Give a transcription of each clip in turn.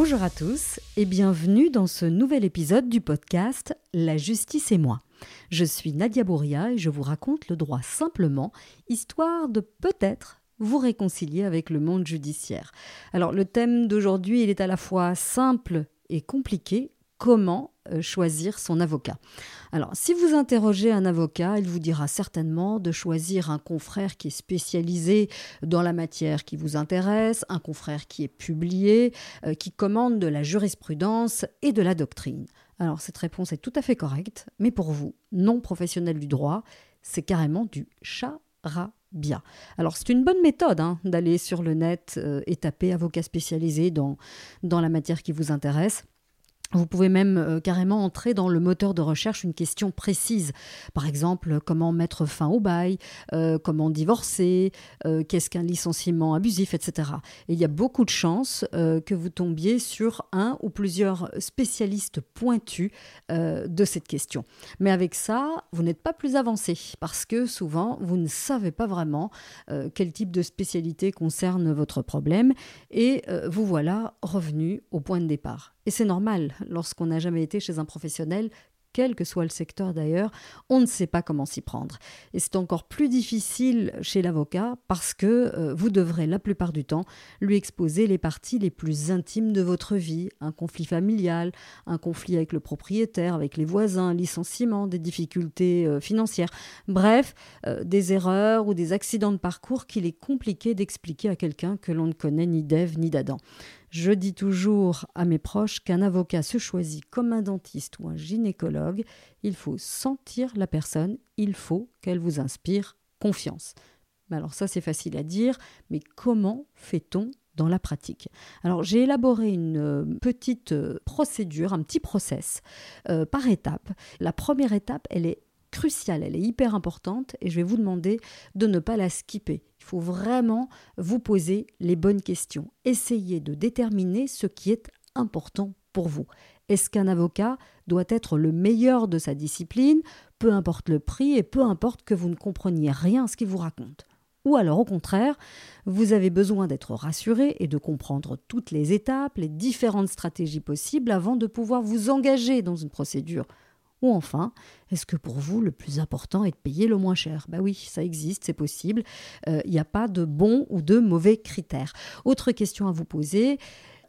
Bonjour à tous et bienvenue dans ce nouvel épisode du podcast La justice et moi. Je suis Nadia Bouria et je vous raconte le droit simplement, histoire de peut-être vous réconcilier avec le monde judiciaire. Alors le thème d'aujourd'hui, il est à la fois simple et compliqué. Comment choisir son avocat Alors, si vous interrogez un avocat, il vous dira certainement de choisir un confrère qui est spécialisé dans la matière qui vous intéresse, un confrère qui est publié, euh, qui commande de la jurisprudence et de la doctrine. Alors, cette réponse est tout à fait correcte, mais pour vous, non professionnel du droit, c'est carrément du charabia. Bien. Alors c'est une bonne méthode hein, d'aller sur le net euh, et taper avocat spécialisé dans, dans la matière qui vous intéresse. Vous pouvez même euh, carrément entrer dans le moteur de recherche une question précise. Par exemple, comment mettre fin au bail, euh, comment divorcer, euh, qu'est-ce qu'un licenciement abusif, etc. Et il y a beaucoup de chances que vous tombiez sur un ou plusieurs spécialistes pointus de cette question. Mais avec ça, vous n'êtes pas plus avancé parce que souvent, vous ne savez pas vraiment quel type de spécialité concerne votre problème et vous voilà revenu au point de départ. Et c'est normal, lorsqu'on n'a jamais été chez un professionnel, quel que soit le secteur d'ailleurs, on ne sait pas comment s'y prendre. Et c'est encore plus difficile chez l'avocat parce que euh, vous devrez la plupart du temps lui exposer les parties les plus intimes de votre vie, un conflit familial, un conflit avec le propriétaire, avec les voisins, licenciement, des difficultés euh, financières, bref, euh, des erreurs ou des accidents de parcours qu'il est compliqué d'expliquer à quelqu'un que l'on ne connaît ni d'Ève ni d'Adam. Je dis toujours à mes proches qu'un avocat se choisit comme un dentiste ou un gynécologue. Il faut sentir la personne, il faut qu'elle vous inspire confiance. Alors ça c'est facile à dire, mais comment fait-on dans la pratique? Alors j'ai élaboré une euh, petite euh, procédure, un petit process euh, par étape. La première étape, elle est cruciale, elle est hyper importante et je vais vous demander de ne pas la skipper. Il faut vraiment vous poser les bonnes questions. Essayez de déterminer ce qui est important pour vous. Est-ce qu'un avocat doit être le meilleur de sa discipline, peu importe le prix et peu importe que vous ne compreniez rien à ce qu'il vous raconte? Ou alors au contraire, vous avez besoin d'être rassuré et de comprendre toutes les étapes, les différentes stratégies possibles avant de pouvoir vous engager dans une procédure ou enfin, est-ce que pour vous, le plus important est de payer le moins cher? Bah oui, ça existe, c'est possible. Euh, il n'y a pas de bon ou de mauvais critères. Autre question à vous poser,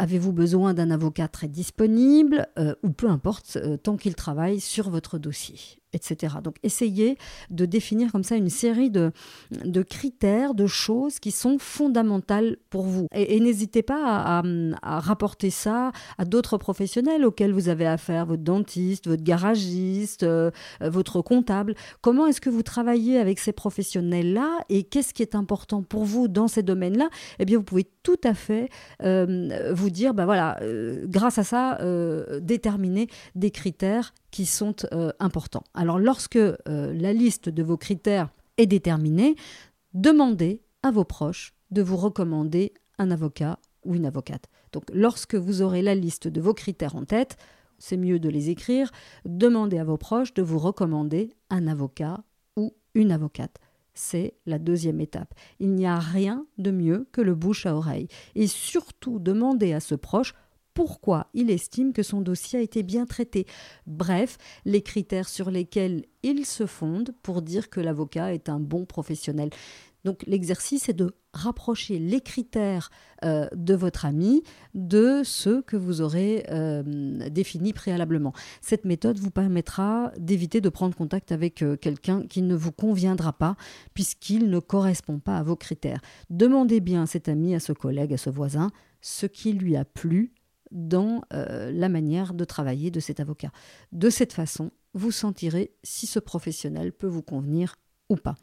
Avez-vous besoin d'un avocat très disponible euh, ou peu importe, euh, tant qu'il travaille sur votre dossier? Etc. Donc essayez de définir comme ça une série de, de critères, de choses qui sont fondamentales pour vous. Et, n'hésitez pas à, rapporter ça à d'autres professionnels auxquels vous avez affaire, votre dentiste, votre garagiste, euh, votre comptable. Comment est-ce que vous travaillez avec ces professionnels-là et qu'est-ce qui est important pour vous dans ces domaines-là? Eh bien, vous pouvez tout à fait vous dire, ben voilà, euh, grâce à ça, euh, déterminer des critères qui sont euh, importants. Alors lorsque la liste de vos critères est déterminée, demandez à vos proches de vous recommander un avocat ou une avocate. Donc lorsque vous aurez la liste de vos critères en tête, c'est mieux de les écrire, demandez à vos proches de vous recommander un avocat ou une avocate c'est la deuxième étape. Il n'y a rien de mieux que le bouche à oreille. Et surtout, demander à ce proche pourquoi il estime que son dossier a été bien traité. Bref, les critères sur lesquels il se fonde pour dire que l'avocat est un bon professionnel. Donc l'exercice est de rapprocher les critères euh, de votre ami de ceux que vous aurez euh, définis préalablement. Cette méthode vous permettra d'éviter de prendre contact avec euh, quelqu'un qui ne vous conviendra pas puisqu'il ne correspond pas à vos critères. Demandez bien à cet ami, à ce collègue, à ce voisin, ce qui lui a plu dans la manière de travailler de cet avocat. De cette façon, vous sentirez si ce professionnel peut vous convenir ou pas.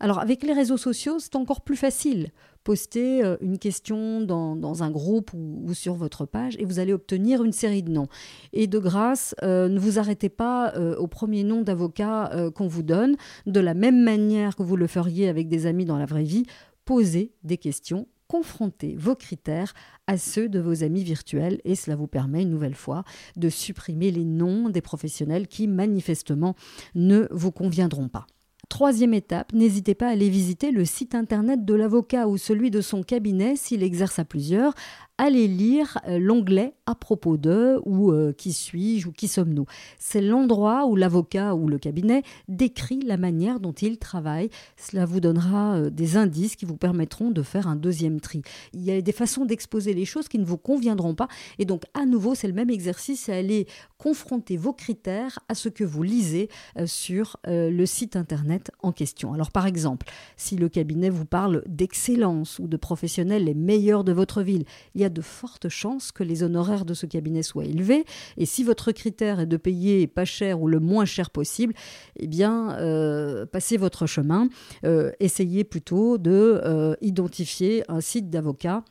Alors avec les réseaux sociaux, c'est encore plus facile. Postez euh, une question dans, un groupe ou, sur votre page et vous allez obtenir une série de noms. Et de grâce, euh, ne vous arrêtez pas euh, au premier nom d'avocat qu'on vous donne. De la même manière que vous le feriez avec des amis dans la vraie vie, posez des questions confrontez vos critères à ceux de vos amis virtuels et cela vous permet une nouvelle fois de supprimer les noms des professionnels qui manifestement ne vous conviendront pas. Troisième étape, n'hésitez pas à aller visiter le site internet de l'avocat ou celui de son cabinet s'il exerce à plusieurs allez lire euh, l'onglet à propos de ou euh, qui suis-je ou qui sommes-nous. C'est l'endroit où l'avocat ou le cabinet décrit la manière dont il travaille. Cela vous donnera euh, des indices qui vous permettront de faire un deuxième tri. Il y a des façons d'exposer les choses qui ne vous conviendront pas et donc à nouveau c'est le même exercice, à aller confronter vos critères à ce que vous lisez sur le site internet en question. Alors par exemple, si le cabinet vous parle d'excellence ou de professionnels les meilleurs de votre ville, il y a de fortes chances que les honoraires de ce cabinet soient élevés. Et si votre critère est de payer pas cher ou le moins cher possible, eh bien, euh, passez votre chemin. Euh, essayez plutôt de euh, identifier un site d'avocat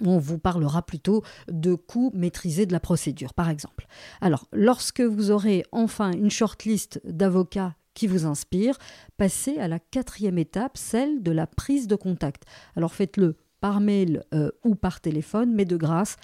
on vous parlera plutôt de coûts maîtrisés de la procédure, par exemple. Alors, lorsque vous aurez enfin une shortlist d'avocats qui vous inspire, passez à la quatrième étape, celle de la prise de contact. Alors faites-le par mail euh, ou par téléphone, mais de grâce,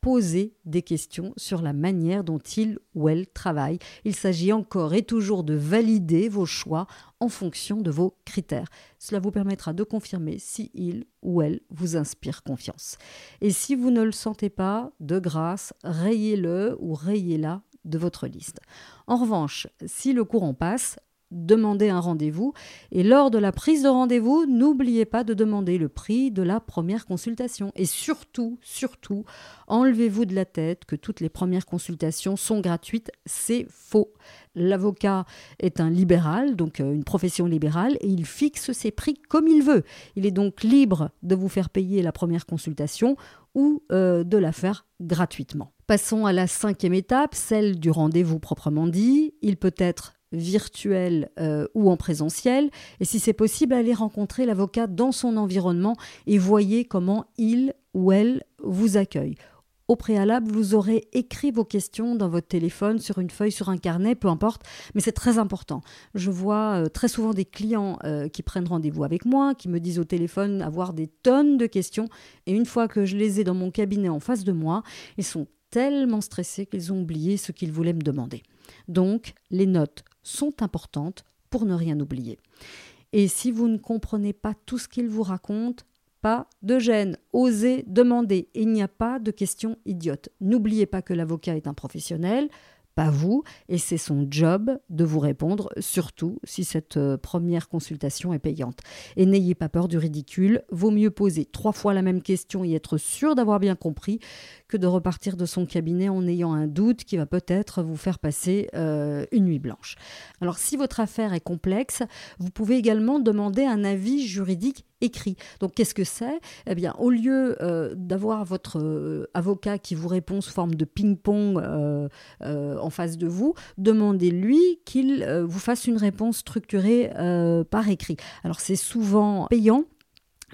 posez des questions sur la manière dont il ou elle travaille. Il s'agit encore et toujours de valider vos choix en fonction de vos critères. Cela vous permettra de confirmer si il ou elle vous inspire confiance. Et si vous ne le sentez pas, de grâce, rayez-le ou rayez-la de votre liste. En revanche, si le courant passe, demandez un rendez-vous. Et lors de la prise de rendez-vous, n'oubliez pas de demander le prix de la première consultation. Et surtout, surtout, enlevez-vous de la tête que toutes les premières consultations sont gratuites. C'est faux. L'avocat est un libéral, donc euh, une profession libérale, et il fixe ses prix comme il veut. Il est donc libre de vous faire payer la première consultation ou euh, de la faire gratuitement. Passons à la cinquième étape, celle du rendez-vous proprement dit. Il peut être virtuel euh, ou en présentiel. Et si c'est possible, allez rencontrer l'avocat dans son environnement et voyez comment il ou elle vous accueille. Au préalable, vous aurez écrit vos questions dans votre téléphone, sur une feuille, sur un carnet, peu importe, mais c'est très important. Je vois euh, très souvent des clients euh, qui prennent rendez-vous avec moi, qui me disent au téléphone avoir des tonnes de questions, et une fois que je les ai dans mon cabinet en face de moi, ils sont tellement stressés qu'ils ont oublié ce qu'ils voulaient me demander. Donc, les notes sont importantes pour ne rien oublier. Et si vous ne comprenez pas tout ce qu'il vous raconte, pas de gêne, osez demander. Il n'y a pas de questions idiotes. N'oubliez pas que l'avocat est un professionnel, pas vous, et c'est son job de vous répondre, surtout si cette euh, première consultation est payante. Et n'ayez pas peur du ridicule, vaut mieux poser trois fois la même question et être sûr d'avoir bien compris que de repartir de son cabinet en ayant un doute qui va peut-être vous faire passer euh, une nuit blanche. Alors si votre affaire est complexe, vous pouvez également demander un avis juridique écrit. Donc qu'est-ce que c'est? Eh bien, au lieu euh, d'avoir votre euh, avocat qui vous répond sous forme de ping-pong en face de vous, demandez-lui qu'il vous fasse une réponse structurée par écrit. Alors c'est souvent payant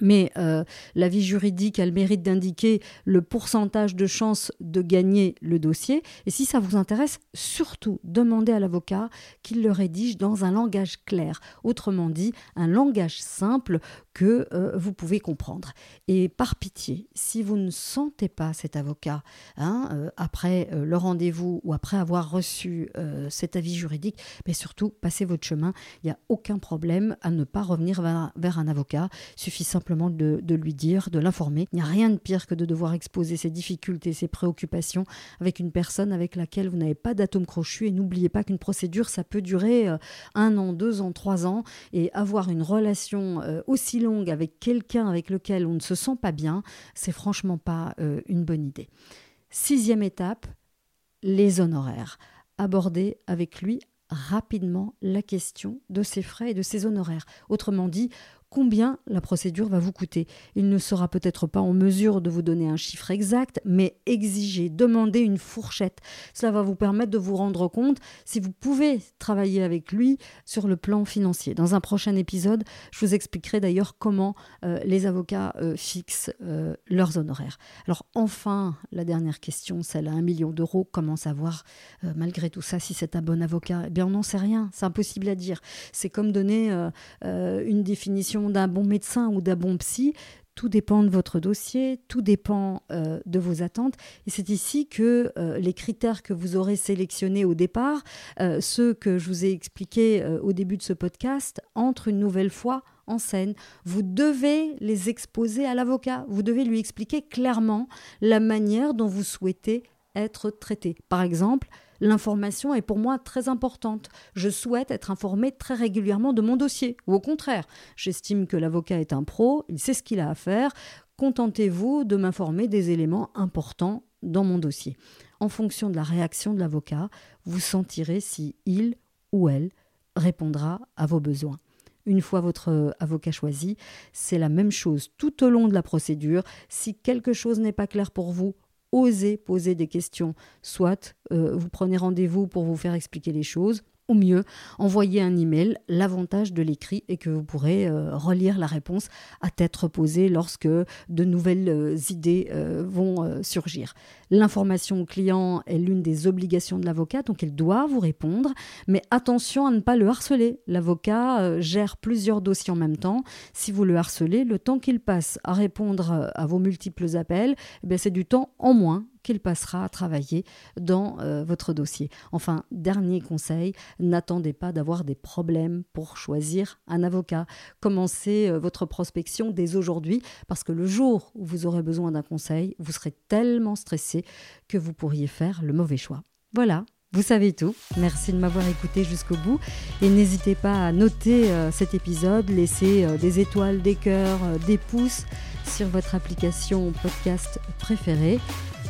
mais euh, l'avis juridique a le mérite d'indiquer le pourcentage de chances de gagner le dossier. Et si ça vous intéresse, surtout demandez à l'avocat qu'il le rédige dans un langage clair, autrement dit un langage simple que euh, vous pouvez comprendre. Et par pitié, si vous ne sentez pas cet avocat hein, euh, après euh, le rendez-vous ou après avoir reçu cet avis juridique, mais surtout passez votre chemin. Il n'y a aucun problème à ne pas revenir vers, un avocat. Il suffit simplement de, de lui dire, de l'informer. Il n'y a rien de pire que de devoir exposer ses difficultés, ses préoccupations avec une personne avec laquelle vous n'avez pas d'atome crochu. Et n'oubliez pas qu'une procédure, ça peut durer un an, deux ans, trois ans. Et avoir une relation aussi avec quelqu'un avec lequel on ne se sent pas bien, c'est franchement pas euh, une bonne idée. Sixième étape, les honoraires. Aborder avec lui rapidement la question de ses frais et de ses honoraires. Autrement dit, combien la procédure va vous coûter. Il ne sera peut-être pas en mesure de vous donner un chiffre exact, mais exigez, demandez une fourchette. Cela va vous permettre de vous rendre compte si vous pouvez travailler avec lui sur le plan financier. Dans un prochain épisode, je vous expliquerai d'ailleurs comment euh, les avocats euh, fixent euh, leurs honoraires. Alors enfin, la dernière question, celle à un million d'euros, comment savoir malgré tout ça si c'est un bon avocat? Eh bien on n'en sait rien, c'est impossible à dire. C'est comme donner une définition d'un bon médecin ou d'un bon psy, Tout dépend de votre dossier, tout dépend euh, de vos attentes. Et c'est ici que euh, les critères que vous aurez sélectionnés au départ, euh, ceux que je vous ai expliqués au début de ce podcast, entrent une nouvelle fois en scène. Vous devez les exposer à l'avocat. Vous devez lui expliquer clairement la manière dont vous souhaitez être traité. Par exemple, l'information est pour moi très importante. Je souhaite être informé très régulièrement de mon dossier. Ou au contraire, j'estime que l'avocat est un pro, il sait ce qu'il a à faire. Contentez-vous de m'informer des éléments importants dans mon dossier. En fonction de la réaction de l'avocat, vous sentirez si il ou elle répondra à vos besoins. Une fois votre avocat choisi, c'est la même chose tout au long de la procédure. Si quelque chose n'est pas clair pour vous, osez poser des questions. Soit euh, vous prenez rendez-vous pour vous faire expliquer les choses, ou mieux, envoyez un email. L'avantage de l'écrit est que vous pourrez euh, relire la réponse à tête reposée lorsque de nouvelles euh, idées euh, vont surgir. L'information au client est l'une des obligations de l'avocat, donc il doit vous répondre, mais attention à ne pas le harceler. L'avocat gère plusieurs dossiers en même temps. Si vous le harcelez, le temps qu'il passe à répondre à vos multiples appels, eh c'est du temps en moins qu'il passera à travailler dans euh, votre dossier. Enfin, dernier conseil, n'attendez pas d'avoir des problèmes pour choisir un avocat. Commencez euh, votre prospection dès aujourd'hui parce que le jour où vous aurez besoin d'un conseil, vous serez tellement stressé que vous pourriez faire le mauvais choix. Voilà, vous savez tout. Merci de m'avoir écouté jusqu'au bout. Et n'hésitez pas à noter euh, cet épisode, laisser des étoiles, des cœurs, des pouces sur votre application podcast préférée